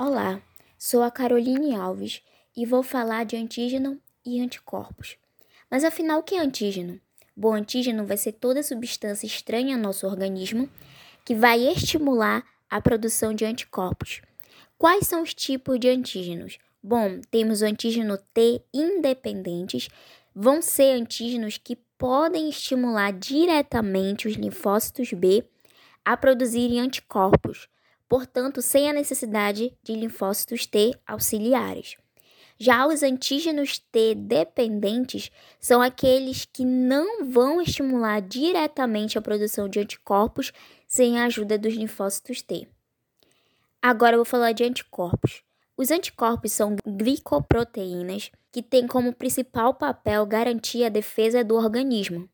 Olá, sou a Caroline Alves e vou falar de antígeno e anticorpos. Mas afinal, o que é antígeno? Bom, antígeno vai ser toda substância estranha ao nosso organismo que vai estimular a produção de anticorpos. Quais são os tipos de antígenos? Bom, temos o antígeno T independentes, vão ser antígenos que podem estimular diretamente os linfócitos B a produzirem anticorpos portanto, sem a necessidade de linfócitos T auxiliares. Já os antígenos T dependentes são aqueles que não vão estimular diretamente a produção de anticorpos sem a ajuda dos linfócitos T. Agora eu vou falar de anticorpos. Os anticorpos são glicoproteínas que têm como principal papel garantir a defesa do organismo.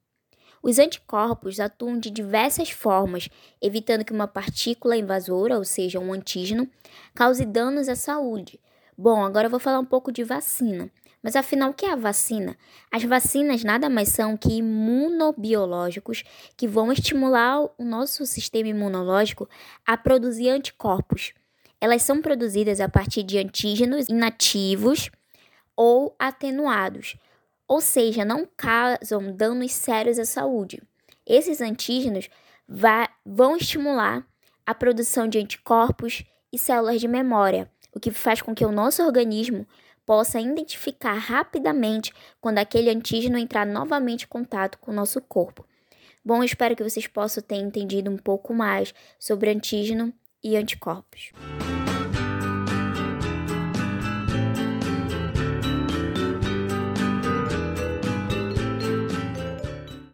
Os anticorpos atuam de diversas formas, evitando que uma partícula invasora, ou seja, um antígeno, cause danos à saúde. Bom, agora eu vou falar um pouco de vacina. Mas afinal, o que é a vacina? As vacinas nada mais são que imunobiológicos que vão estimular o nosso sistema imunológico a produzir anticorpos. Elas são produzidas a partir de antígenos inativos ou atenuados, ou seja, não causam danos sérios à saúde. Esses antígenos vão estimular a produção de anticorpos e células de memória, o que faz com que o nosso organismo possa identificar rapidamente quando aquele antígeno entrar novamente em contato com o nosso corpo. Bom, espero que vocês possam ter entendido um pouco mais sobre antígeno e anticorpos.